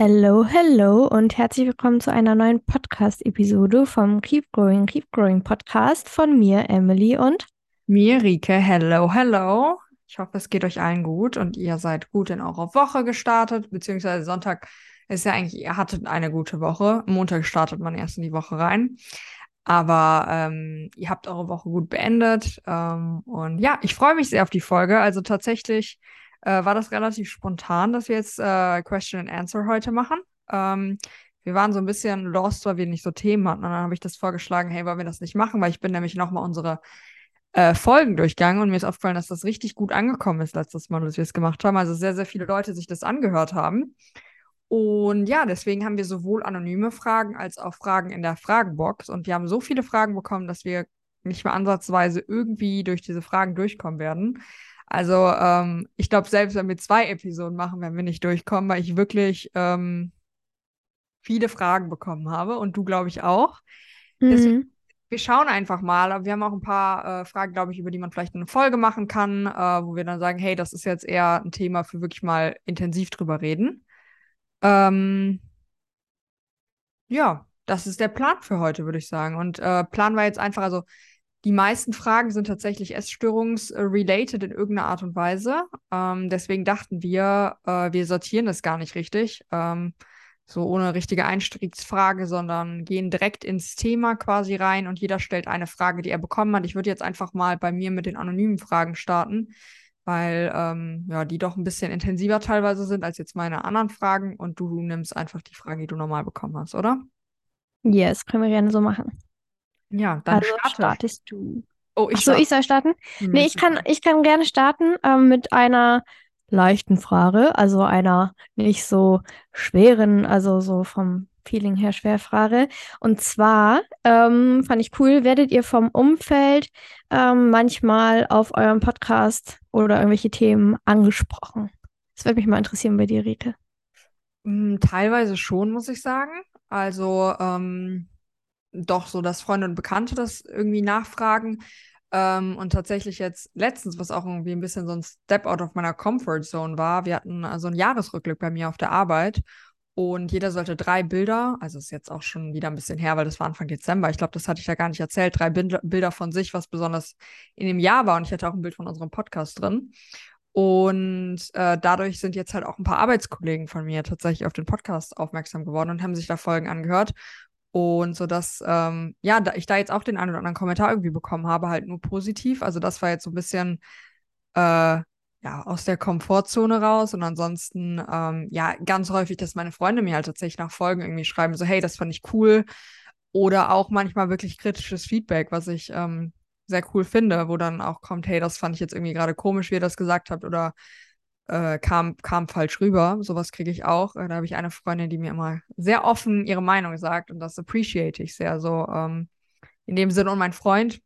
Hello, hello und herzlich willkommen zu einer neuen Podcast-Episode vom Keep Growing, Keep Growing Podcast von mir, Emily und mir, Rike. Hello, hello. Ich hoffe, es geht euch allen gut und ihr seid gut in eure Woche gestartet, beziehungsweise Sonntag ist ja eigentlich, ihr hattet eine gute Woche. Montag startet man erst in die Woche rein. Aber ähm, ihr habt eure Woche gut beendet. Ähm, und ja, ich freue mich sehr auf die Folge. Also tatsächlich äh, war das relativ spontan, dass wir jetzt äh, Question and Answer heute machen. Ähm, wir waren so ein bisschen lost, weil wir nicht so Themen hatten. Und dann habe ich das vorgeschlagen, hey, wollen wir das nicht machen? Weil ich bin nämlich nochmal unsere äh, Folgen durchgegangen und mir ist aufgefallen, dass das richtig gut angekommen ist letztes Mal, dass wir es gemacht haben. Also sehr, sehr viele Leute sich das angehört haben. Und ja, deswegen haben wir sowohl anonyme Fragen als auch Fragen in der Fragenbox. Und wir haben so viele Fragen bekommen, dass wir nicht mehr ansatzweise irgendwie durch diese Fragen durchkommen werden. Also ähm, ich glaube, selbst wenn wir zwei Episoden machen, werden wir nicht durchkommen, weil ich wirklich ähm, viele Fragen bekommen habe und du, glaube ich, auch. Mhm. Deswegen, wir schauen einfach mal. Aber wir haben auch ein paar äh, Fragen, glaube ich, über die man vielleicht eine Folge machen kann, äh, wo wir dann sagen, hey, das ist jetzt eher ein Thema für wirklich mal intensiv drüber reden. Ähm, ja, das ist der Plan für heute, würde ich sagen. Und äh, Plan war jetzt einfach, also die meisten Fragen sind tatsächlich Essstörungs-related in irgendeiner Art und Weise. Ähm, deswegen dachten wir, äh, wir sortieren das gar nicht richtig. Ähm, so ohne richtige Einstiegsfrage, sondern gehen direkt ins Thema quasi rein und jeder stellt eine Frage, die er bekommen hat. Ich würde jetzt einfach mal bei mir mit den anonymen Fragen starten, weil ähm, ja, die doch ein bisschen intensiver teilweise sind als jetzt meine anderen Fragen und du nimmst einfach die Frage, die du normal bekommen hast, oder? Yes, können wir gerne so machen. Ja, dann also starte. startest du. Oh, ich Achso, ich soll starten? Hm, nee, ich kann, ich kann gerne starten ähm, mit einer leichten Frage, also einer nicht so schweren, also so vom Feeling her schwer Frage. Und zwar ähm, fand ich cool, werdet ihr vom Umfeld ähm, manchmal auf eurem Podcast oder irgendwelche Themen angesprochen? Das würde mich mal interessieren bei dir, Rike. Hm, teilweise schon, muss ich sagen. Also, ähm, doch so, dass Freunde und Bekannte das irgendwie nachfragen. Ähm, und tatsächlich jetzt letztens, was auch irgendwie ein bisschen so ein Step out of meiner Comfort Zone war, wir hatten also einen Jahresrückblick bei mir auf der Arbeit und jeder sollte drei Bilder, also ist jetzt auch schon wieder ein bisschen her, weil das war Anfang Dezember, ich glaube, das hatte ich ja gar nicht erzählt, drei Bilder von sich, was besonders in dem Jahr war und ich hatte auch ein Bild von unserem Podcast drin. Und äh, dadurch sind jetzt halt auch ein paar Arbeitskollegen von mir tatsächlich auf den Podcast aufmerksam geworden und haben sich da Folgen angehört. Und so dass, ähm, ja, da ich da jetzt auch den einen oder anderen Kommentar irgendwie bekommen habe, halt nur positiv. Also das war jetzt so ein bisschen äh, ja, aus der Komfortzone raus. Und ansonsten, ähm, ja, ganz häufig, dass meine Freunde mir halt tatsächlich nach Folgen irgendwie schreiben, so, hey, das fand ich cool. Oder auch manchmal wirklich kritisches Feedback, was ich ähm, sehr cool finde, wo dann auch kommt, hey, das fand ich jetzt irgendwie gerade komisch, wie ihr das gesagt habt, oder äh, kam, kam falsch rüber. Sowas kriege ich auch. Äh, da habe ich eine Freundin, die mir immer sehr offen ihre Meinung sagt und das appreciate ich sehr. So ähm, in dem Sinne und mein Freund,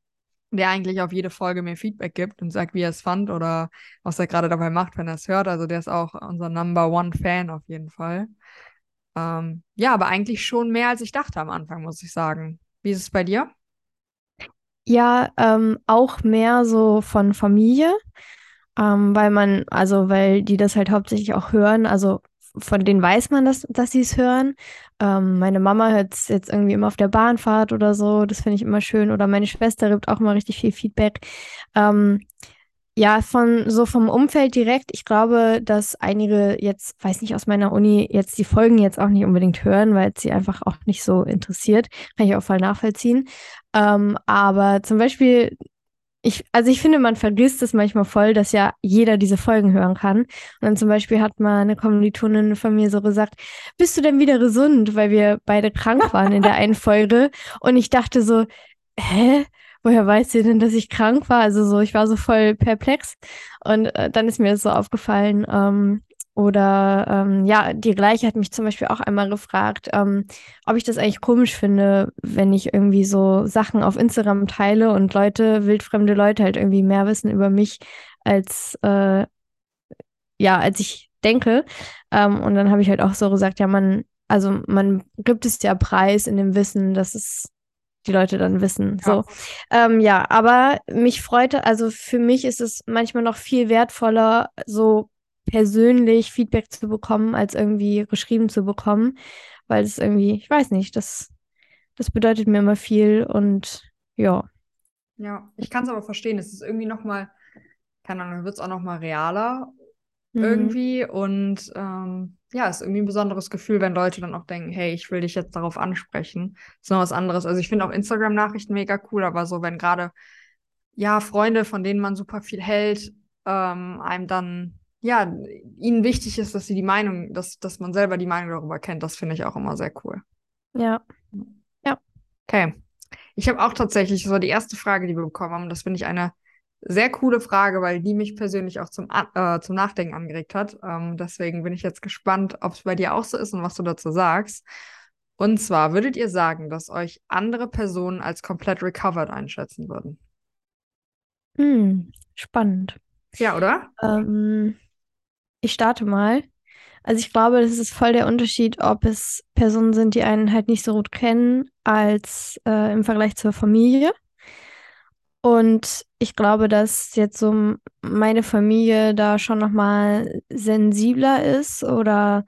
der eigentlich auf jede Folge mir Feedback gibt und sagt, wie er es fand oder was er gerade dabei macht, wenn er es hört. Also der ist auch unser Number One Fan auf jeden Fall. Ähm, ja, aber eigentlich schon mehr als ich dachte am Anfang, muss ich sagen. Wie ist es bei dir? Ja, ähm, auch mehr so von Familie. Ähm, weil man, also weil die das halt hauptsächlich auch hören, also von denen weiß man, dass, dass sie es hören. Ähm, meine Mama hört es jetzt irgendwie immer auf der Bahnfahrt oder so, das finde ich immer schön. Oder meine Schwester gibt auch immer richtig viel Feedback. Ähm, ja, von so vom Umfeld direkt. Ich glaube, dass einige jetzt, weiß nicht, aus meiner Uni jetzt die Folgen jetzt auch nicht unbedingt hören, weil es sie einfach auch nicht so interessiert. Kann ich auch voll nachvollziehen. Ähm, aber zum Beispiel ich, also ich finde, man vergisst es manchmal voll, dass ja jeder diese Folgen hören kann. Und dann zum Beispiel hat mal eine Kommilitonin von mir so gesagt, bist du denn wieder gesund? Weil wir beide krank waren in der einen Folge. Und ich dachte so, hä? Woher weiß sie denn, dass ich krank war? Also so, ich war so voll perplex. Und äh, dann ist mir das so aufgefallen, ähm, oder ähm, ja, die gleiche hat mich zum Beispiel auch einmal gefragt, ähm, ob ich das eigentlich komisch finde, wenn ich irgendwie so Sachen auf Instagram teile und Leute, wildfremde Leute halt irgendwie mehr wissen über mich als äh, ja, als ich denke. Ähm, und dann habe ich halt auch so gesagt, ja, man, also man gibt es ja Preis in dem Wissen, dass es die Leute dann wissen. Ja. So. Ähm, ja, aber mich freute, also für mich ist es manchmal noch viel wertvoller, so persönlich Feedback zu bekommen, als irgendwie geschrieben zu bekommen, weil es irgendwie, ich weiß nicht, das, das bedeutet mir immer viel und ja. Ja, ich kann es aber verstehen. Es ist irgendwie nochmal, keine Ahnung, wird es auch nochmal realer Mhm. irgendwie. Und ähm, ja, es ist irgendwie ein besonderes Gefühl, wenn Leute dann auch denken, hey, ich will dich jetzt darauf ansprechen. Das ist noch was anderes. Also ich finde auch Instagram-Nachrichten mega cool, aber so, wenn gerade, ja, Freunde, von denen man super viel hält, ähm, einem dann, ja, ihnen wichtig ist, dass sie die Meinung, dass, dass man selber die Meinung darüber kennt, das finde ich auch immer sehr cool. Ja. Ja. Okay. Ich habe auch tatsächlich, das war die erste Frage, die wir bekommen haben. Das finde ich eine sehr coole Frage, weil die mich persönlich auch zum, äh, zum Nachdenken angeregt hat. Ähm, deswegen bin ich jetzt gespannt, ob es bei dir auch so ist und was du dazu sagst. Und zwar, würdet ihr sagen, dass euch andere Personen als komplett recovered einschätzen würden? Hm, spannend. Ja, oder? Ähm, ich starte mal. Also ich glaube, das ist voll der Unterschied, ob es Personen sind, die einen halt nicht so gut kennen, als äh, im Vergleich zur Familie. Und ich glaube, dass jetzt so meine Familie da schon nochmal sensibler ist oder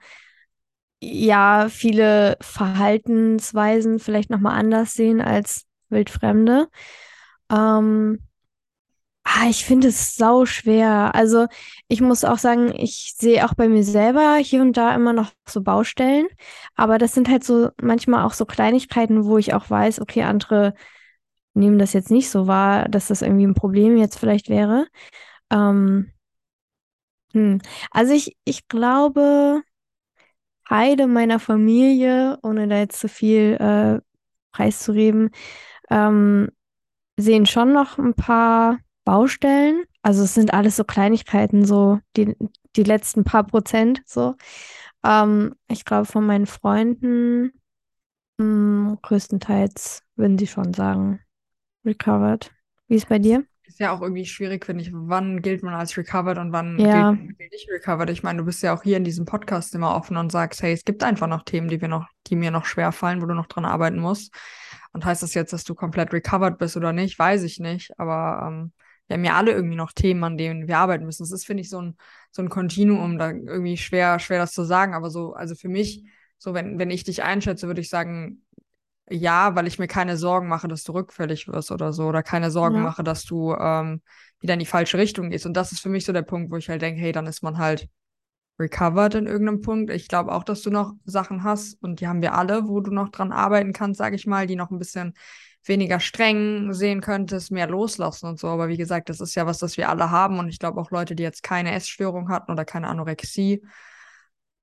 ja, viele Verhaltensweisen vielleicht nochmal anders sehen als Wildfremde. Ähm, ah, ich finde es sau schwer. Also ich muss auch sagen, ich sehe auch bei mir selber hier und da immer noch so Baustellen. Aber das sind halt so manchmal auch so Kleinigkeiten, wo ich auch weiß, okay, andere nehmen das jetzt nicht so wahr, dass das irgendwie ein Problem jetzt vielleicht wäre. Ähm, hm. Also ich, ich glaube, Teile meiner Familie, ohne da jetzt zu viel äh, preiszureden, ähm, sehen schon noch ein paar Baustellen. Also es sind alles so Kleinigkeiten, so die, die letzten paar Prozent so. Ähm, ich glaube, von meinen Freunden mh, größtenteils würden sie schon sagen, recovered. Wie ist bei dir? Ist ja auch irgendwie schwierig, finde ich. Wann gilt man als recovered und wann Ja. gilt man nicht recovered? Ich meine, du bist ja auch hier in diesem Podcast immer offen und sagst, hey, es gibt einfach noch Themen, die wir noch, die mir noch schwer fallen, wo du noch dran arbeiten musst. Und heißt das jetzt, dass du komplett recovered bist oder nicht? Weiß ich nicht. Aber ähm, wir haben ja alle irgendwie noch Themen, an denen wir arbeiten müssen. Das ist, finde ich, so ein, so ein Kontinuum, da irgendwie schwer, schwer das zu sagen. Aber so, also für mich, so wenn, wenn ich dich einschätze, würde ich sagen, ja, weil ich mir keine Sorgen mache, dass du rückfällig wirst oder so, oder keine Sorgen Ja. mache, dass du ähm, wieder in die falsche Richtung gehst. Und das ist für mich so der Punkt, wo ich halt denke, hey, dann ist man halt recovered in irgendeinem Punkt. Ich glaube auch, dass du noch Sachen hast und die haben wir alle, wo du noch dran arbeiten kannst, sage ich mal, die noch ein bisschen weniger streng sehen könntest, mehr loslassen und so. Aber wie gesagt, das ist ja was, das wir alle haben. Und ich glaube auch Leute, die jetzt keine Essstörung hatten oder keine Anorexie,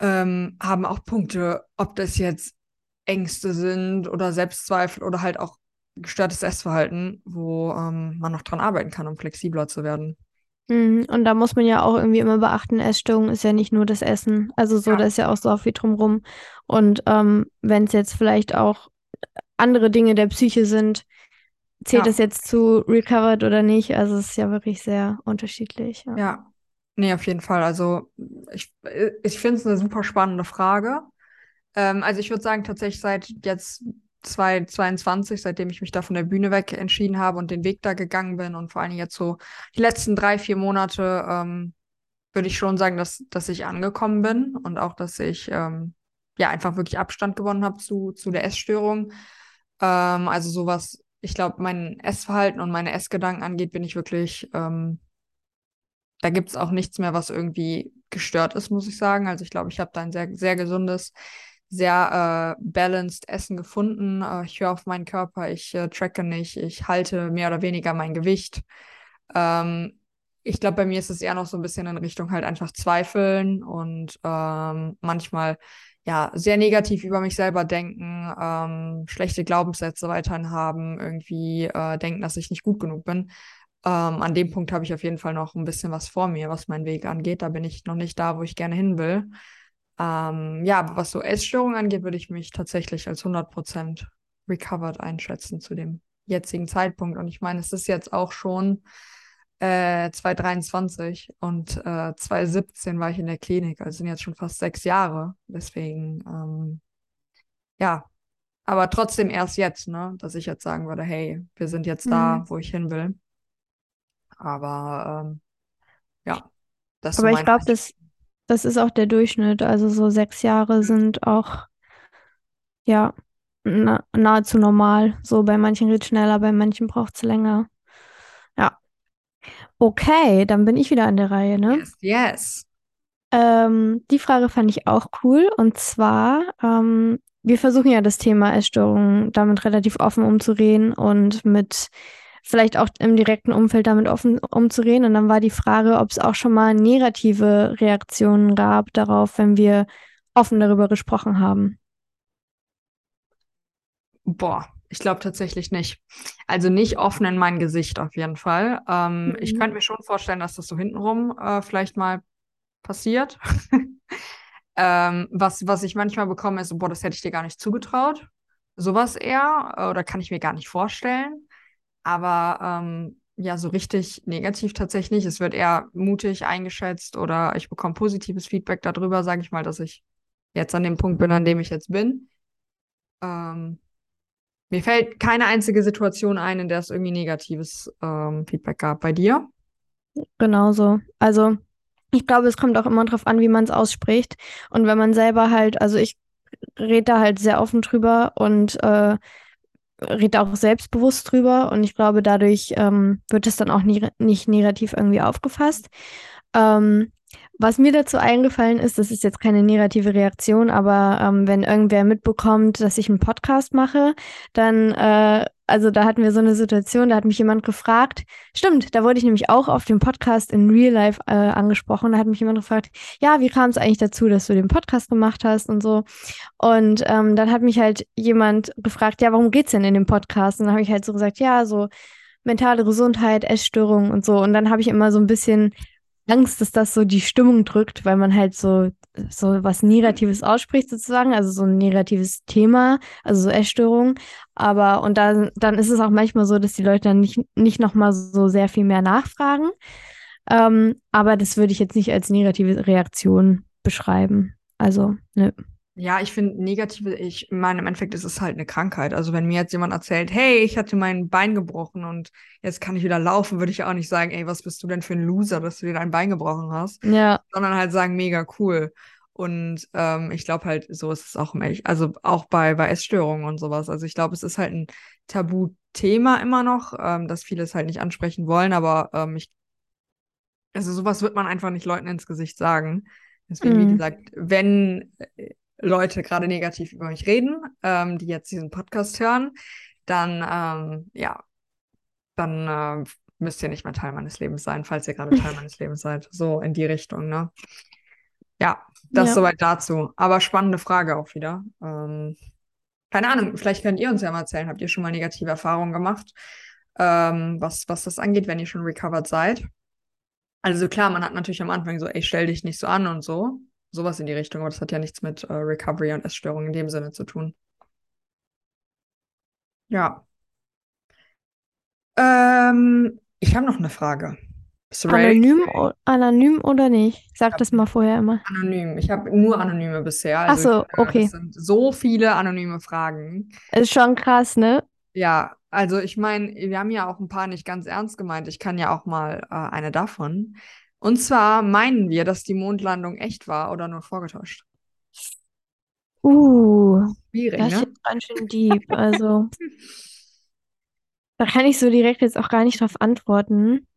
ähm, haben auch Punkte, ob das jetzt Ängste sind oder Selbstzweifel oder halt auch gestörtes Essverhalten, wo ähm, man noch dran arbeiten kann, um flexibler zu werden. Mhm. Und da muss man ja auch irgendwie immer beachten, Essstörung ist ja nicht nur das Essen. Also so, Ja. da ist ja auch so viel drumrum. Und ähm, wenn es jetzt vielleicht auch andere Dinge der Psyche sind, zählt Ja. es jetzt zu recovered oder nicht? Also es ist ja wirklich sehr unterschiedlich. Ja. Ja, nee, auf jeden Fall. Also ich, ich finde es eine super spannende Frage. Ähm, also ich würde sagen, tatsächlich seit jetzt 2022, seitdem ich mich da von der Bühne weg entschieden habe und den Weg da gegangen bin und vor allen Dingen jetzt so die letzten drei, vier Monate, ähm, würde ich schon sagen, dass, dass ich angekommen bin und auch, dass ich ähm, ja einfach wirklich Abstand gewonnen habe zu, zu der Essstörung. Ähm, also sowas, ich glaube, mein Essverhalten und meine Essgedanken angeht, bin ich wirklich, ähm, da gibt es auch nichts mehr, was irgendwie gestört ist, muss ich sagen. Also ich glaube, ich habe da ein sehr, sehr gesundes, sehr äh, balanced Essen gefunden. Äh, ich höre auf meinen Körper, ich äh, tracke nicht, ich halte mehr oder weniger mein Gewicht. Ähm, ich glaube, bei mir ist es eher noch so ein bisschen in Richtung halt einfach Zweifeln und ähm, manchmal ja sehr negativ über mich selber denken, ähm, schlechte Glaubenssätze weiterhin haben, irgendwie äh, denken, dass ich nicht gut genug bin. Ähm, an dem Punkt habe ich auf jeden Fall noch ein bisschen was vor mir, was meinen Weg angeht. Da bin ich noch nicht da, wo ich gerne hin will. Ähm, ja, aber was so Essstörungen angeht, würde ich mich tatsächlich als 100% recovered einschätzen zu dem jetzigen Zeitpunkt. Und ich meine, es ist jetzt auch schon äh, 2023 und äh, 2017 war ich in der Klinik, also sind jetzt schon fast sechs Jahre. Deswegen, ähm, ja, aber trotzdem erst jetzt, ne, dass ich jetzt sagen würde, hey, wir sind jetzt da, Mhm. wo ich hin will. Aber ähm, ja, das so Aber ich glaube, das, das ist auch der Durchschnitt. Also so sechs Jahre sind auch, ja, na, nahezu normal. So bei manchen geht es schneller, bei manchen braucht es länger. Okay, dann bin ich wieder an der Reihe, ne? Yes, yes. Ähm, die Frage fand ich auch cool. Und zwar, ähm, wir versuchen ja das Thema Essstörungen damit relativ offen umzureden und mit vielleicht auch im direkten Umfeld damit offen umzureden. Und dann war die Frage, ob es auch schon mal negative Reaktionen gab darauf, wenn wir offen darüber gesprochen haben. Boah, ich glaube tatsächlich nicht. Also nicht offen in mein Gesicht auf jeden Fall. Ähm, mhm. Ich könnte mir schon vorstellen, dass das so hintenrum äh, vielleicht mal passiert. ähm, was, was ich manchmal bekomme, ist, boah, das hätte ich dir gar nicht zugetraut. Sowas eher. Äh, oder kann ich mir gar nicht vorstellen. Aber ähm, ja, so richtig negativ tatsächlich. Es wird eher mutig eingeschätzt oder ich bekomme positives Feedback darüber, sage ich mal, dass ich jetzt an dem Punkt bin, an dem ich jetzt bin. Ähm, mir fällt keine einzige Situation ein, in der es irgendwie negatives ähm, Feedback gab. Bei dir? Genauso. Also ich glaube, es kommt auch immer darauf an, wie man es ausspricht. Und wenn man selber halt, also ich rede da halt sehr offen drüber und äh, rede auch selbstbewusst drüber. Und ich glaube, dadurch ähm, wird es dann auch nie, nicht negativ irgendwie aufgefasst. Ähm, was mir dazu eingefallen ist, das ist jetzt keine negative Reaktion, aber ähm, wenn irgendwer mitbekommt, dass ich einen Podcast mache, dann, äh, also da hatten wir so eine Situation, da hat mich jemand gefragt, stimmt, da wurde ich nämlich auch auf dem Podcast in Real Life äh, angesprochen, da hat mich jemand gefragt, ja, wie kam es eigentlich dazu, dass du den Podcast gemacht hast und so. Und ähm, dann hat mich halt jemand gefragt, ja, warum geht's denn in dem Podcast? Und dann habe ich halt so gesagt, ja, so mentale Gesundheit, Essstörungen und so. Und dann habe ich immer so ein bisschen Angst, dass das so die Stimmung drückt, weil man halt so, so was Negatives ausspricht sozusagen, also so ein negatives Thema, also so Essstörung. Aber und dann, dann ist es auch manchmal so, dass die Leute dann nicht, nicht nochmal so sehr viel mehr nachfragen. Ähm, aber das würde ich jetzt nicht als negative Reaktion beschreiben. Also, ne. Ja, ich finde negative, ich meine, im Endeffekt ist es halt eine Krankheit. Also wenn mir jetzt jemand erzählt, hey, ich hatte mein Bein gebrochen und jetzt kann ich wieder laufen, würde ich auch nicht sagen, ey, was bist du denn für ein Loser, dass du dir dein Bein gebrochen hast? Ja. Sondern halt sagen, mega cool. Und ähm, ich glaube halt, so ist es auch im also auch bei, bei Essstörungen und sowas. Also ich glaube, es ist halt ein Tabuthema immer noch, ähm, dass viele es halt nicht ansprechen wollen, aber ähm, ich, also sowas wird man einfach nicht Leuten ins Gesicht sagen. Deswegen, mm. wie gesagt, wenn äh, Leute gerade negativ über mich reden, ähm, die jetzt diesen Podcast hören, dann ähm, ja, dann äh, müsst ihr nicht mehr Teil meines Lebens sein, falls ihr gerade Teil meines Lebens seid. So in die Richtung, ne? Ja, das ja. soweit dazu. Aber spannende Frage auch wieder. Ähm, keine Ahnung, vielleicht könnt ihr uns ja mal erzählen, habt ihr schon mal negative Erfahrungen gemacht, ähm, was, was das angeht, wenn ihr schon recovered seid? Also klar, man hat natürlich am Anfang so, ey, stell dich nicht so an und so sowas in die Richtung, aber das hat ja nichts mit äh, Recovery und Essstörungen in dem Sinne zu tun. Ja. Ähm, ich habe noch eine Frage. Anonym, anonym oder nicht? Sag das mal vorher immer. Anonym. Ich habe nur Anonyme bisher. Also Ach so, äh, okay. Es sind so viele anonyme Fragen. Ist schon krass, ne? Ja, also ich meine, wir haben ja auch ein paar nicht ganz ernst gemeint. Ich kann ja auch mal äh, eine davon. Und zwar meinen wir, dass die Mondlandung echt war oder nur vorgetäuscht. Uh, Schwierig, das ne? ist ganz schön deep. Also, da kann ich so direkt jetzt auch gar nicht drauf antworten.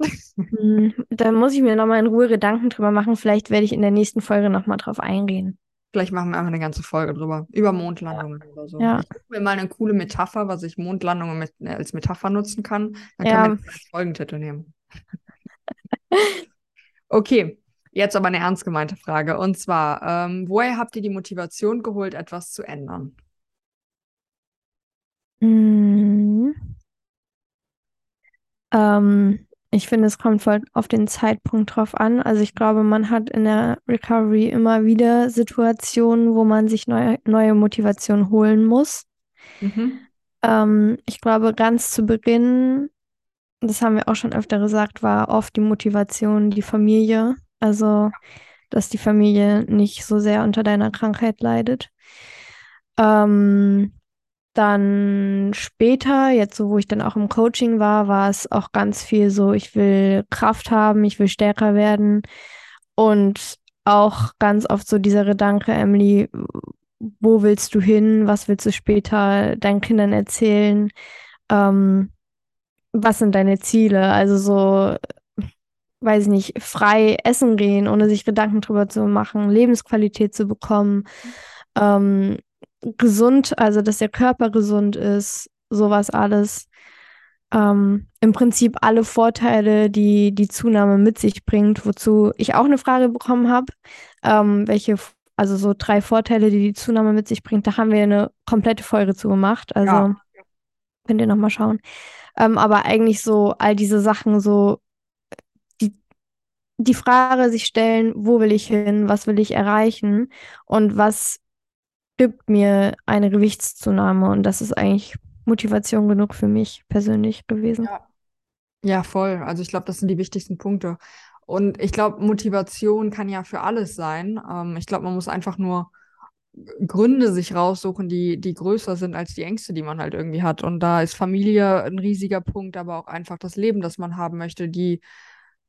hm, da muss ich mir nochmal in Ruhe Gedanken drüber machen. Vielleicht werde ich in der nächsten Folge nochmal drauf eingehen. Vielleicht machen wir einfach eine ganze Folge drüber. Über Mondlandungen ja. oder so. Ja. Ich gucke mir mal eine coole Metapher, was ich Mondlandungen mit, äh, als Metapher nutzen kann. Dann ja. kann man als Folgentitel nehmen. Okay, jetzt aber eine ernst gemeinte Frage. Und zwar, ähm, woher habt ihr die Motivation geholt, etwas zu ändern? Mm. Ähm, ich finde, es kommt voll auf den Zeitpunkt drauf an. Also ich glaube, man hat in der Recovery immer wieder Situationen, wo man sich neue, neue Motivation holen muss. Mhm. Ähm, ich glaube, ganz zu Beginn das haben wir auch schon öfter gesagt, war oft die Motivation die Familie. Also, dass die Familie nicht so sehr unter deiner Krankheit leidet. Ähm, dann später, jetzt so, wo ich dann auch im Coaching war, war es auch ganz viel so, ich will Kraft haben, ich will stärker werden. Und auch ganz oft so dieser Gedanke, Emily, wo willst du hin? Was willst du später deinen Kindern erzählen? Ähm, was sind deine Ziele? Also so, weiß ich nicht, frei essen gehen, ohne sich Gedanken drüber zu machen, Lebensqualität zu bekommen, ähm, gesund, also dass der Körper gesund ist, sowas alles. Ähm, Im Prinzip alle Vorteile, die die Zunahme mit sich bringt, wozu ich auch eine Frage bekommen habe, ähm, welche, also so drei Vorteile, die die Zunahme mit sich bringt, da haben wir eine komplette Folge zu gemacht. Also Ja. könnt ihr nochmal schauen. Ähm, aber eigentlich so all diese Sachen, so die, die Frage sich stellen, wo will ich hin, was will ich erreichen und was gibt mir eine Gewichtszunahme und das ist eigentlich Motivation genug für mich persönlich gewesen. Ja. Ja, voll. Also ich glaube, das sind die wichtigsten Punkte. Und ich glaube, Motivation kann ja für alles sein. Ähm, ich glaube, man muss einfach nur Gründe sich raussuchen, die, die größer sind als die Ängste, die man halt irgendwie hat. Und da ist Familie ein riesiger Punkt, aber auch einfach das Leben, das man haben möchte, die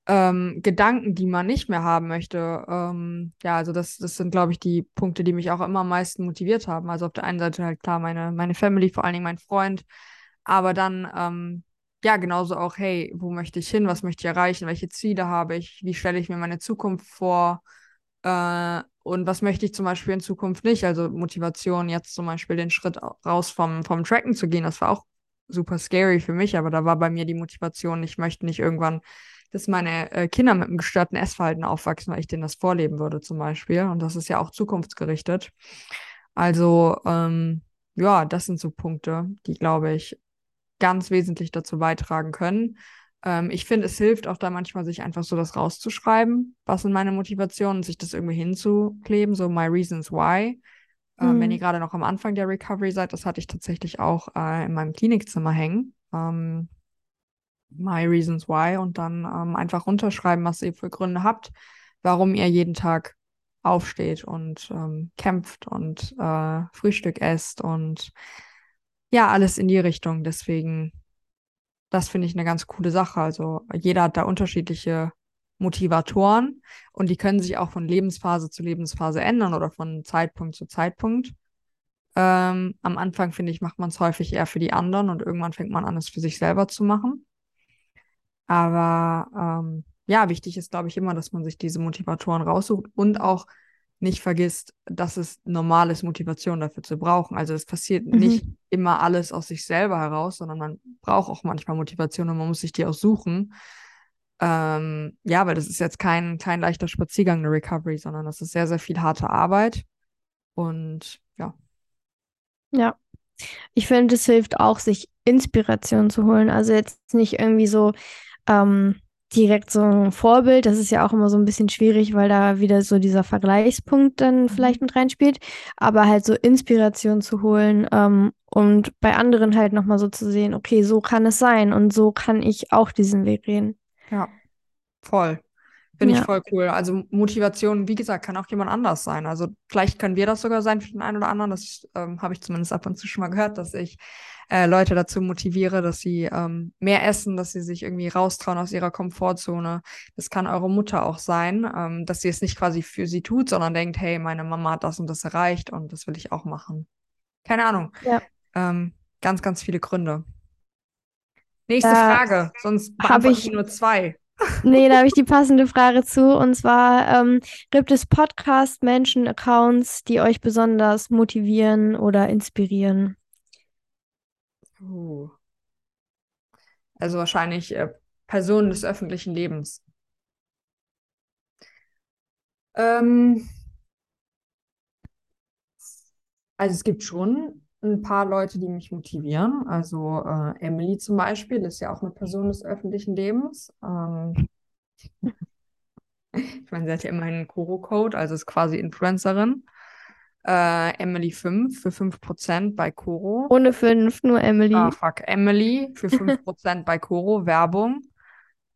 ähm, Gedanken, die man nicht mehr haben möchte. Ähm, ja, also das, das sind, glaube ich, die Punkte, die mich auch immer am meisten motiviert haben. Also auf der einen Seite halt klar meine, meine Family, vor allen Dingen mein Freund, aber dann ähm, ja genauso auch, hey, wo möchte ich hin, was möchte ich erreichen, welche Ziele habe ich, wie stelle ich mir meine Zukunft vor äh, und was möchte ich zum Beispiel in Zukunft nicht. Also Motivation, jetzt zum Beispiel den Schritt raus vom, vom Tracken zu gehen, das war auch super scary für mich, aber da war bei mir die Motivation, ich möchte nicht irgendwann dass meine äh, Kinder mit einem gestörten Essverhalten aufwachsen, weil ich denen das vorleben würde zum Beispiel. Und das ist ja auch zukunftsgerichtet. Also ähm, ja, das sind so Punkte, die, glaube ich, ganz wesentlich dazu beitragen können. Ähm, ich finde, es hilft auch da manchmal, sich einfach so das rauszuschreiben, was sind meine Motivationen, sich das irgendwie hinzukleben, so my reasons why. Ähm, Mhm. wenn ihr gerade noch am Anfang der Recovery seid, das hatte ich tatsächlich auch äh, in meinem Klinikzimmer hängen. Ähm, My Reasons Why und dann ähm, einfach runterschreiben, was ihr für Gründe habt, warum ihr jeden Tag aufsteht und ähm, kämpft und äh, Frühstück esst und ja, alles in die Richtung. Deswegen, das finde ich eine ganz coole Sache. Also jeder hat da unterschiedliche Motivatoren und die können sich auch von Lebensphase zu Lebensphase ändern oder von Zeitpunkt zu Zeitpunkt. Ähm, am Anfang, finde ich, macht man es häufig eher für die anderen und irgendwann fängt man an, es für sich selber zu machen. Aber ähm, ja, wichtig ist, glaube ich, immer, dass man sich diese Motivatoren raussucht und auch nicht vergisst, dass es normal ist, Motivation dafür zu brauchen. Also es passiert Mhm. nicht immer alles aus sich selber heraus, sondern man braucht auch manchmal Motivation und man muss sich die auch suchen. Ähm, ja, weil das ist jetzt kein, kein leichter Spaziergang, eine Recovery, sondern das ist sehr, sehr viel harte Arbeit. Und ja. Ja. Ich finde, es hilft auch, sich Inspiration zu holen. Also jetzt nicht irgendwie so ähm, direkt so ein Vorbild. Das ist ja auch immer so ein bisschen schwierig, weil da wieder so dieser Vergleichspunkt dann vielleicht mit reinspielt. Aber halt so Inspiration zu holen ähm, und bei anderen halt nochmal so zu sehen, okay, so kann es sein und so kann ich auch diesen Weg gehen. Ja, voll. Finde ich Ja. voll cool. Also Motivation, wie gesagt, kann auch jemand anders sein. Also vielleicht können wir das sogar sein für den einen oder anderen. Das ähm, habe ich zumindest ab und zu schon mal gehört, dass ich äh, Leute dazu motiviere, dass sie ähm, mehr essen, dass sie sich irgendwie raustrauen aus ihrer Komfortzone. Das kann eure Mutter auch sein, ähm, dass sie es nicht quasi für sie tut, sondern denkt, hey, meine Mama hat das und das erreicht und das will ich auch machen. Keine Ahnung. Ja. Ähm, ganz, ganz viele Gründe. Nächste Da Frage, sonst hab beantworte ich- ich nur zwei. Nee, da habe ich die passende Frage zu. Und zwar, ähm, gibt es Podcast, Menschen, Accounts, die euch besonders motivieren oder inspirieren? Uh. Also wahrscheinlich äh, Personen des öffentlichen Lebens. Ähm, also es gibt schon ein paar Leute, die mich motivieren. Also äh, Emily zum Beispiel ist ja auch eine Person des öffentlichen Lebens. Ähm, ich meine, sie hat ja immer einen Koro-Code, also ist quasi Influencerin. Äh, Emily 5 für 5% bei Koro. Ohne fünf, nur Emily. Ah, fuck. Emily für 5% bei Koro, Werbung.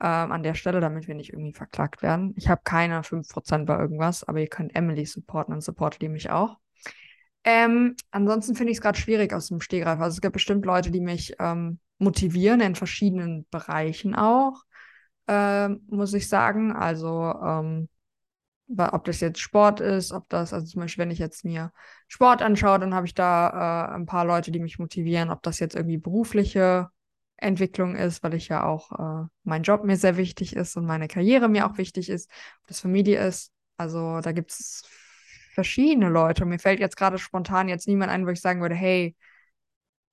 Ähm, an der Stelle, damit wir nicht irgendwie verklagt werden. Ich habe keine 5% bei irgendwas, aber ihr könnt Emily supporten und supportet ihr mich auch. Ähm, ansonsten finde ich es gerade schwierig aus dem Stegreif. Also es gibt bestimmt Leute, die mich ähm, motivieren in verschiedenen Bereichen auch, ähm, muss ich sagen. Also ähm, ob das jetzt Sport ist, ob das, also zum Beispiel, wenn ich jetzt mir Sport anschaue, dann habe ich da äh, ein paar Leute, die mich motivieren, ob das jetzt irgendwie berufliche Entwicklung ist, weil ich ja auch äh, mein Job mir sehr wichtig ist und meine Karriere mir auch wichtig ist, ob das Familie ist. Also da gibt es verschiedene Leute. Mir fällt jetzt gerade spontan jetzt niemand ein, wo ich sagen würde, hey,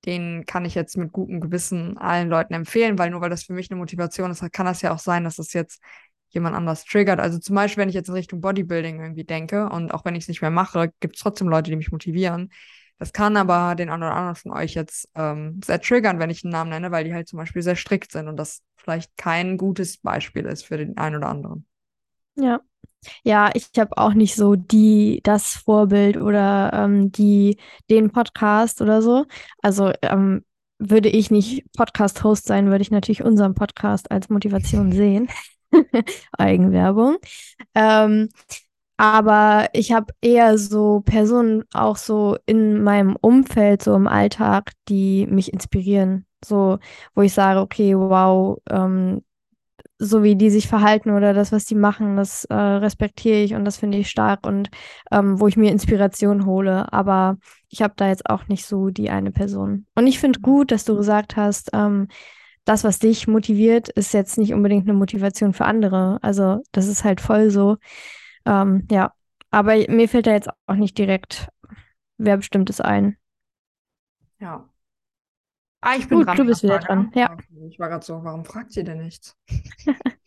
den kann ich jetzt mit gutem Gewissen allen Leuten empfehlen, weil nur weil das für mich eine Motivation ist, kann das ja auch sein, dass das jetzt jemand anders triggert. Also zum Beispiel, wenn ich jetzt in Richtung Bodybuilding irgendwie denke und auch wenn ich es nicht mehr mache, gibt es trotzdem Leute, die mich motivieren. Das kann aber den einen oder anderen von euch jetzt ähm, sehr triggern, wenn ich einen Namen nenne, weil die halt zum Beispiel sehr strikt sind und das vielleicht kein gutes Beispiel ist für den einen oder anderen. Ja. Ja, ich habe auch nicht so die, das Vorbild oder ähm, die, den Podcast oder so. Also ähm, würde ich nicht Podcast-Host sein, würde ich natürlich unseren Podcast als Motivation sehen. Eigenwerbung. Ähm, aber ich habe eher so Personen auch so in meinem Umfeld, so im Alltag, die mich inspirieren. So, wo ich sage, okay, wow, ähm, so wie die sich verhalten oder das, was die machen, das äh, respektiere ich und das finde ich stark und ähm, wo ich mir Inspiration hole. Aber ich habe da jetzt auch nicht so die eine Person. Und ich finde gut, dass du gesagt hast, ähm, das, was dich motiviert, ist jetzt nicht unbedingt eine Motivation für andere. Also das ist halt voll so. Ähm, ja, aber mir fällt da jetzt auch nicht direkt wer bestimmtes ein. Ja. Ah, ich bin Gut, dran. du bist wieder dran. Ja. Ich war gerade so, warum fragt ihr denn nichts?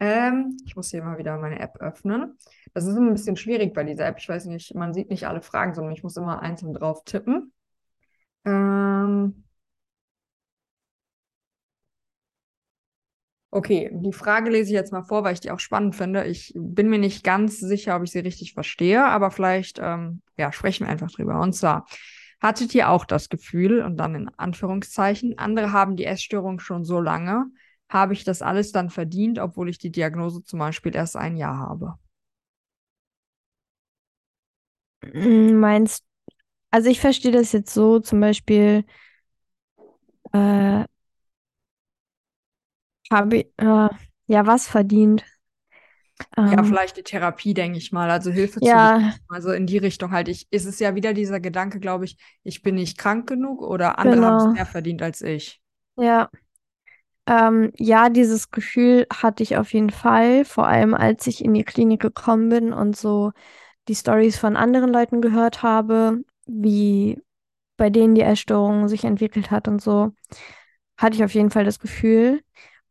ähm, ich muss hier mal wieder meine App öffnen. Das ist immer ein bisschen schwierig bei dieser App. Ich weiß nicht, man sieht nicht alle Fragen, sondern ich muss immer einzeln drauf tippen. Ähm, okay, die Frage lese ich jetzt mal vor, weil ich die auch spannend finde. Ich bin mir nicht ganz sicher, ob ich sie richtig verstehe, aber vielleicht ähm, ja, sprechen wir einfach drüber. Und zwar, Hattet ihr auch das Gefühl, und dann in Anführungszeichen, andere haben die Essstörung schon so lange, habe ich das alles dann verdient, obwohl ich die Diagnose zum Beispiel erst ein Jahr habe? Hm, meinst, also ich verstehe das jetzt so, zum Beispiel, äh, habe ich, äh, ja, was verdient? Ja, Ähm, vielleicht die Therapie, denke ich mal. Also Hilfe zu ja, bekommen. Also in die Richtung halt. Ich, ist es ja wieder dieser Gedanke, glaube ich, ich bin nicht krank genug oder andere haben es genau. mehr verdient als ich. Ja. Ähm, ja, dieses Gefühl hatte ich auf jeden Fall, vor allem als ich in die Klinik gekommen bin und so die Stories von anderen Leuten gehört habe, wie bei denen die Essstörung sich entwickelt hat und so, hatte ich auf jeden Fall das Gefühl.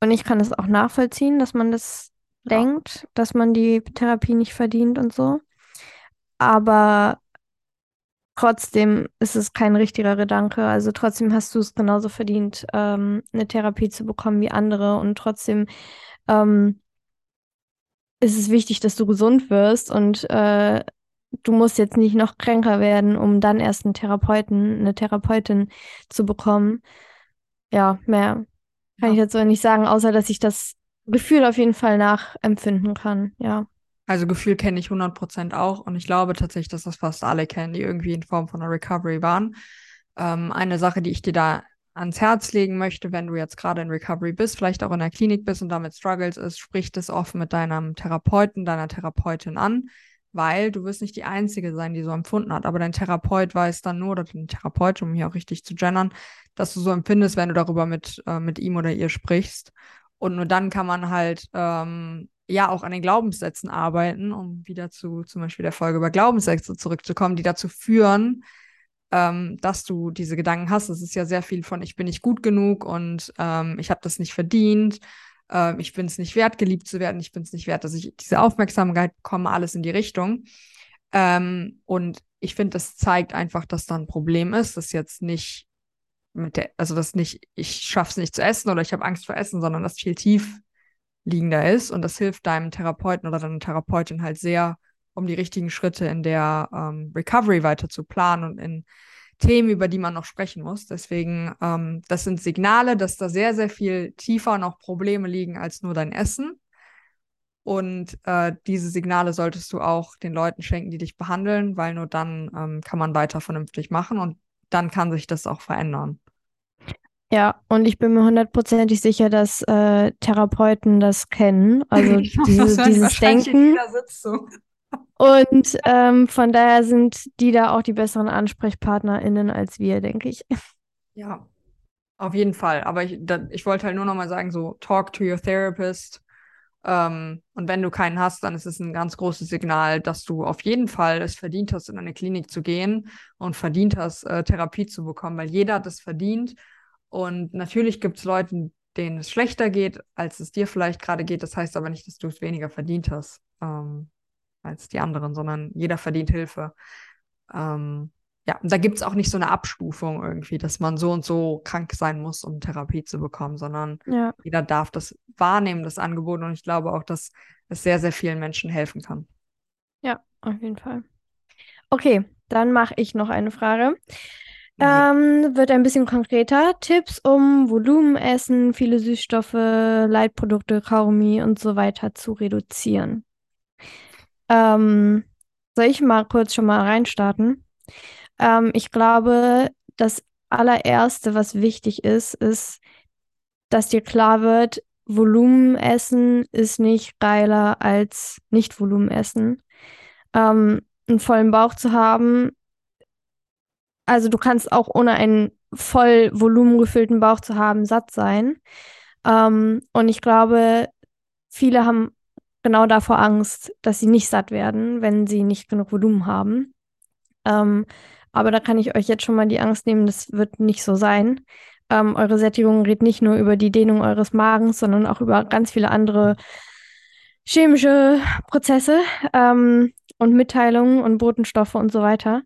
Und ich kann es auch nachvollziehen, dass man das Ja. denkt, dass man die Therapie nicht verdient und so. Aber trotzdem ist es kein richtiger Gedanke. Also trotzdem hast du es genauso verdient, ähm, eine Therapie zu bekommen wie andere. Und trotzdem ähm, ist es wichtig, dass du gesund wirst und äh, du musst jetzt nicht noch kränker werden, um dann erst einen Therapeuten, eine Therapeutin zu bekommen. Ja, mehr kann ich Ja. jetzt so nicht sagen, außer dass ich das Gefühl auf jeden Fall nachempfinden kann. Ja. Also Gefühl kenne ich 100% auch und ich glaube tatsächlich, dass das fast alle kennen, die irgendwie in Form von einer Recovery waren. Ähm, eine Sache, die ich dir da ans Herz legen möchte, wenn du jetzt gerade in Recovery bist, vielleicht auch in der Klinik bist und damit struggles, ist, sprich das offen mit deinem Therapeuten, deiner Therapeutin an, weil du wirst nicht die Einzige sein, die so empfunden hat. Aber dein Therapeut weiß dann nur, oder dein Therapeut, um hier auch richtig zu gendern, dass du so empfindest, wenn du darüber mit, äh, mit ihm oder ihr sprichst. Und nur dann kann man halt ähm, ja auch an den Glaubenssätzen arbeiten, um wieder zu zum Beispiel der Folge über Glaubenssätze zurückzukommen, die dazu führen, ähm, dass du diese Gedanken hast. Es ist ja sehr viel von, ich bin nicht gut genug und ähm, ich habe das nicht verdient, ähm, ich bin es nicht wert, geliebt zu werden, ich bin es nicht wert, dass ich diese Aufmerksamkeit bekomme, alles in die Richtung. Ähm, und ich finde, das zeigt einfach, dass da ein Problem ist, das jetzt nicht mit der, also das nicht, ich schaffe es nicht zu essen oder ich habe Angst vor Essen, sondern das viel tief liegender ist. Und das hilft deinem Therapeuten oder deiner Therapeutin halt sehr, um die richtigen Schritte in der ähm, Recovery weiter zu planen und in Themen, über die man noch sprechen muss. Deswegen, ähm, das sind Signale, dass da sehr, sehr viel tiefer noch Probleme liegen als nur dein Essen. Und äh, diese Signale solltest du auch den Leuten schenken, die dich behandeln, weil nur dann ähm, kann man weiter vernünftig machen und dann kann sich das auch verändern. Ja, und ich bin mir hundertprozentig sicher, dass äh, Therapeuten das kennen. Also diese, dieses Denken. Und ähm, von daher sind die da auch die besseren AnsprechpartnerInnen als wir, denke ich. Ja, auf jeden Fall. Aber ich, da, ich wollte halt nur noch mal sagen, so talk to your therapist. Ähm, und wenn du keinen hast, dann ist es ein ganz großes Signal, dass du auf jeden Fall es verdient hast, in eine Klinik zu gehen und verdient hast, äh, Therapie zu bekommen, weil jeder hat es verdient. Und natürlich gibt es Leute, denen es schlechter geht, als es dir vielleicht gerade geht. Das heißt aber nicht, dass du es weniger verdient hast ähm, als die anderen, sondern jeder verdient Hilfe. Ähm, ja, und da gibt es auch nicht so eine Abstufung irgendwie, dass man so und so krank sein muss, um Therapie zu bekommen, sondern Ja, jeder darf das wahrnehmen, das Angebot. Und ich glaube auch, dass es sehr, sehr vielen Menschen helfen kann. ja, auf jeden Fall. Okay, dann mache ich noch eine Frage. Ja. Ähm, wird ein bisschen konkreter. Tipps, um Volumenessen, viele Süßstoffe, Leitprodukte, Kaugummi und so weiter zu reduzieren. Ähm, soll ich mal kurz schon mal reinstarten? Ähm, ich glaube, das allererste, was wichtig ist, ist, dass dir klar wird, Volumenessen ist nicht geiler als Nicht-Volumenessen. Ähm, einen vollen Bauch zu haben, also du kannst auch ohne einen voll volumengefüllten Bauch zu haben, satt sein. Ähm, und ich glaube, viele haben genau davor Angst, dass sie nicht satt werden, wenn sie nicht genug Volumen haben. Ähm, aber da kann ich euch jetzt schon mal die Angst nehmen, das wird nicht so sein. Ähm, eure Sättigung redet nicht nur über die Dehnung eures Magens, sondern auch über ganz viele andere chemische Prozesse ähm, und Mitteilungen und Botenstoffe und so weiter.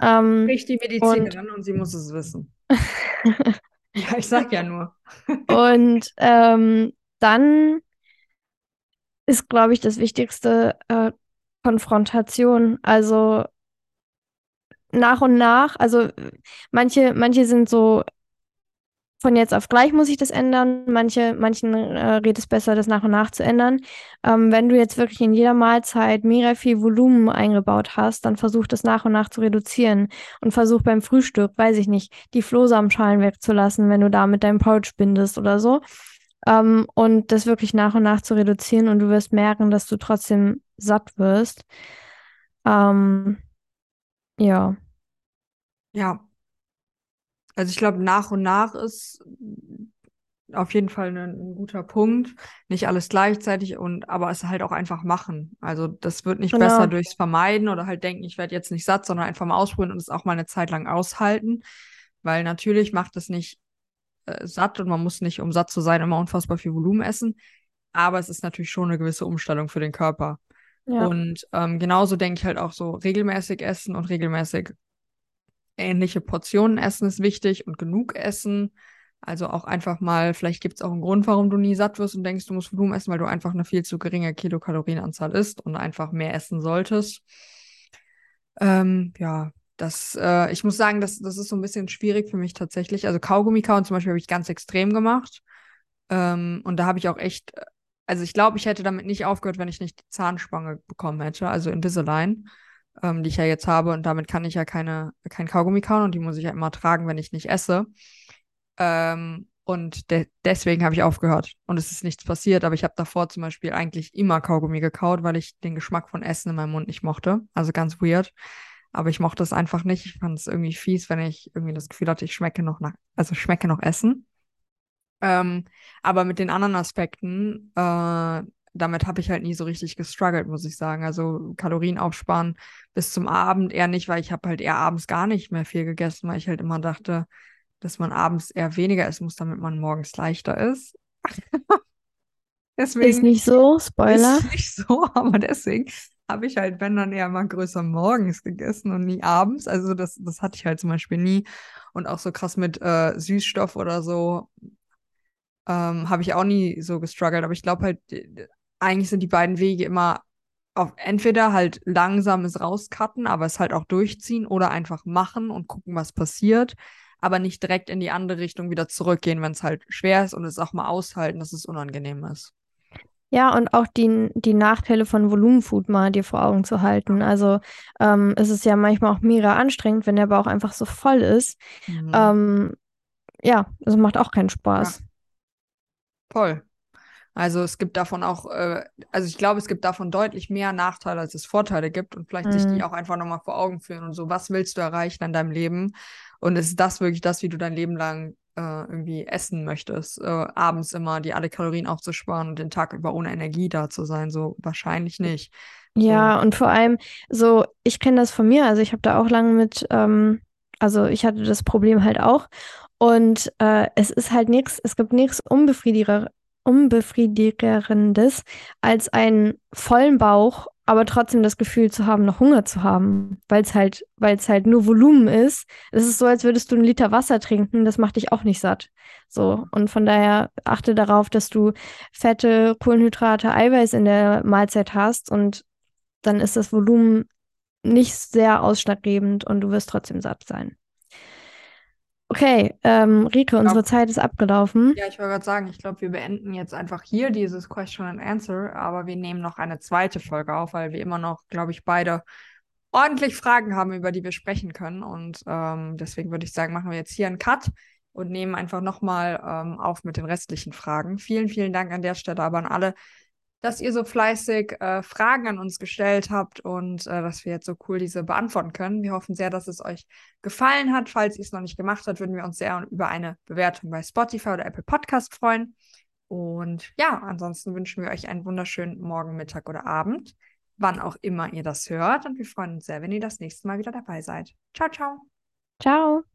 Ähm, Sprich die Medizinerin und sie muss es wissen. Ja, ich sag ja nur. und ähm, dann ist, glaube ich, das Wichtigste äh, Konfrontation. Also nach und nach, also manche, manche sind so von jetzt auf gleich muss ich das ändern. Manche, manchen äh, rät es besser, das nach und nach zu ändern. Ähm, wenn du jetzt wirklich in jeder Mahlzeit mega viel Volumen eingebaut hast, dann versuch das nach und nach zu reduzieren und versuch beim Frühstück, weiß ich nicht, die Flohsamenschalen wegzulassen, wenn du da mit deinem Pouch bindest oder so. Ähm, und das wirklich nach und nach zu reduzieren und du wirst merken, dass du trotzdem satt wirst. Ähm, ja. Ja. Also ich glaube, nach und nach ist auf jeden Fall ein, ein, guter Punkt. Nicht alles gleichzeitig und aber es halt auch einfach machen. Also das wird nicht Genau. besser durchs Vermeiden oder halt denken, ich werde jetzt nicht satt, sondern einfach mal ausprobieren und es auch mal eine Zeit lang aushalten. Weil natürlich macht es nicht äh, satt und man muss nicht, um satt zu sein, immer unfassbar viel Volumen essen. Aber es ist natürlich schon eine gewisse Umstellung für den Körper. Ja. Und ähm, genauso denke ich halt auch so, regelmäßig essen und regelmäßig ähnliche Portionen essen ist wichtig und genug essen. Also auch einfach mal, vielleicht gibt es auch einen Grund, warum du nie satt wirst und denkst, du musst Volumen essen, weil du einfach eine viel zu geringe Kilokalorienanzahl isst und einfach mehr essen solltest. Ähm, ja, das, äh, ich muss sagen, das, das ist so ein bisschen schwierig für mich tatsächlich. Also Kaugummi kauen zum Beispiel habe ich ganz extrem gemacht. Ähm, und da habe ich auch echt, also ich glaube, ich hätte damit nicht aufgehört, wenn ich nicht die Zahnspange bekommen hätte, also Invisalign, ähm, die ich ja jetzt habe. Und damit kann ich ja keine, kein Kaugummi kauen und die muss ich ja immer tragen, wenn ich nicht esse. Ähm, und de deswegen habe ich aufgehört. Und es ist nichts passiert, aber ich habe davor zum Beispiel eigentlich immer Kaugummi gekaut, weil ich den Geschmack von Essen in meinem Mund nicht mochte. Also ganz weird. Aber ich mochte es einfach nicht. Ich fand es irgendwie fies, wenn ich irgendwie das Gefühl hatte, ich schmecke noch nach, also schmecke noch Essen. Ähm, aber mit den anderen Aspekten, äh, damit habe ich halt nie so richtig gestruggelt, muss ich sagen. Also Kalorien aufsparen bis zum Abend eher nicht, weil ich habe halt eher abends gar nicht mehr viel gegessen, weil ich halt immer dachte, dass man abends eher weniger essen muss, damit man morgens leichter ist. deswegen ist nicht so, Spoiler. Ist nicht so, aber deswegen habe ich halt, wenn dann eher mal größer morgens gegessen und nie abends. Also das, das hatte ich halt zum Beispiel nie. Und auch so krass mit äh, Süßstoff oder so ähm, habe ich auch nie so gestruggelt. Aber ich glaube halt, eigentlich sind die beiden Wege immer auf entweder halt langsames rauscutten, aber es halt auch durchziehen oder einfach machen und gucken, was passiert aber nicht direkt in die andere Richtung wieder zurückgehen, wenn es halt schwer ist und es auch mal aushalten, dass es unangenehm ist. Ja, und auch die, die Nachteile von Volumenfood mal dir vor Augen zu halten. Also ähm, es ist ja manchmal auch mega anstrengend, wenn der Bauch einfach so voll ist. Mhm. Ähm, ja, es macht auch keinen Spaß. Ja. Voll. Also es gibt davon auch, äh, also ich glaube, es gibt davon deutlich mehr Nachteile, als es Vorteile gibt und vielleicht sich die Mhm. auch einfach nochmal vor Augen führen und so, was willst du erreichen in deinem Leben? Und ist das wirklich das, wie du dein Leben lang äh, irgendwie essen möchtest? Äh, abends immer die alle Kalorien aufzusparen und den Tag über ohne Energie da zu sein? So wahrscheinlich nicht. So. Ja, und vor allem so, ich kenne das von mir, also ich habe da auch lange mit, ähm, also ich hatte das Problem halt auch. Und äh, es ist halt nichts, es gibt nichts Unbefriediger, Unbefriedigerendes, als einen vollen Bauch, aber trotzdem das Gefühl zu haben, noch Hunger zu haben, weil es halt, weil es halt nur Volumen ist. Es ist so, als würdest du einen Liter Wasser trinken, das macht dich auch nicht satt. So, und von daher achte darauf, dass du Fette, Kohlenhydrate, Eiweiß in der Mahlzeit hast und dann ist das Volumen nicht sehr ausschlaggebend und du wirst trotzdem satt sein. Okay, ähm, Rike, unsere Zeit ist abgelaufen. Ja, ich wollte gerade sagen, ich glaube, wir beenden jetzt einfach hier dieses Question and Answer, aber wir nehmen noch eine zweite Folge auf, weil wir immer noch, glaube ich, beide ordentlich Fragen haben, über die wir sprechen können. Und ähm, deswegen würde ich sagen, machen wir jetzt hier einen Cut und nehmen einfach nochmal ähm, auf mit den restlichen Fragen. Vielen, vielen Dank an der Stelle aber an alle, dass ihr so fleißig äh, Fragen an uns gestellt habt und äh, dass wir jetzt so cool diese beantworten können. Wir hoffen sehr, dass es euch gefallen hat. Falls ihr es noch nicht gemacht habt, würden wir uns sehr über eine Bewertung bei Spotify oder Apple Podcast freuen. Und ja, ansonsten wünschen wir euch einen wunderschönen Morgen, Mittag oder Abend, wann auch immer ihr das hört. Und wir freuen uns sehr, wenn ihr das nächste Mal wieder dabei seid. Ciao, ciao. Ciao.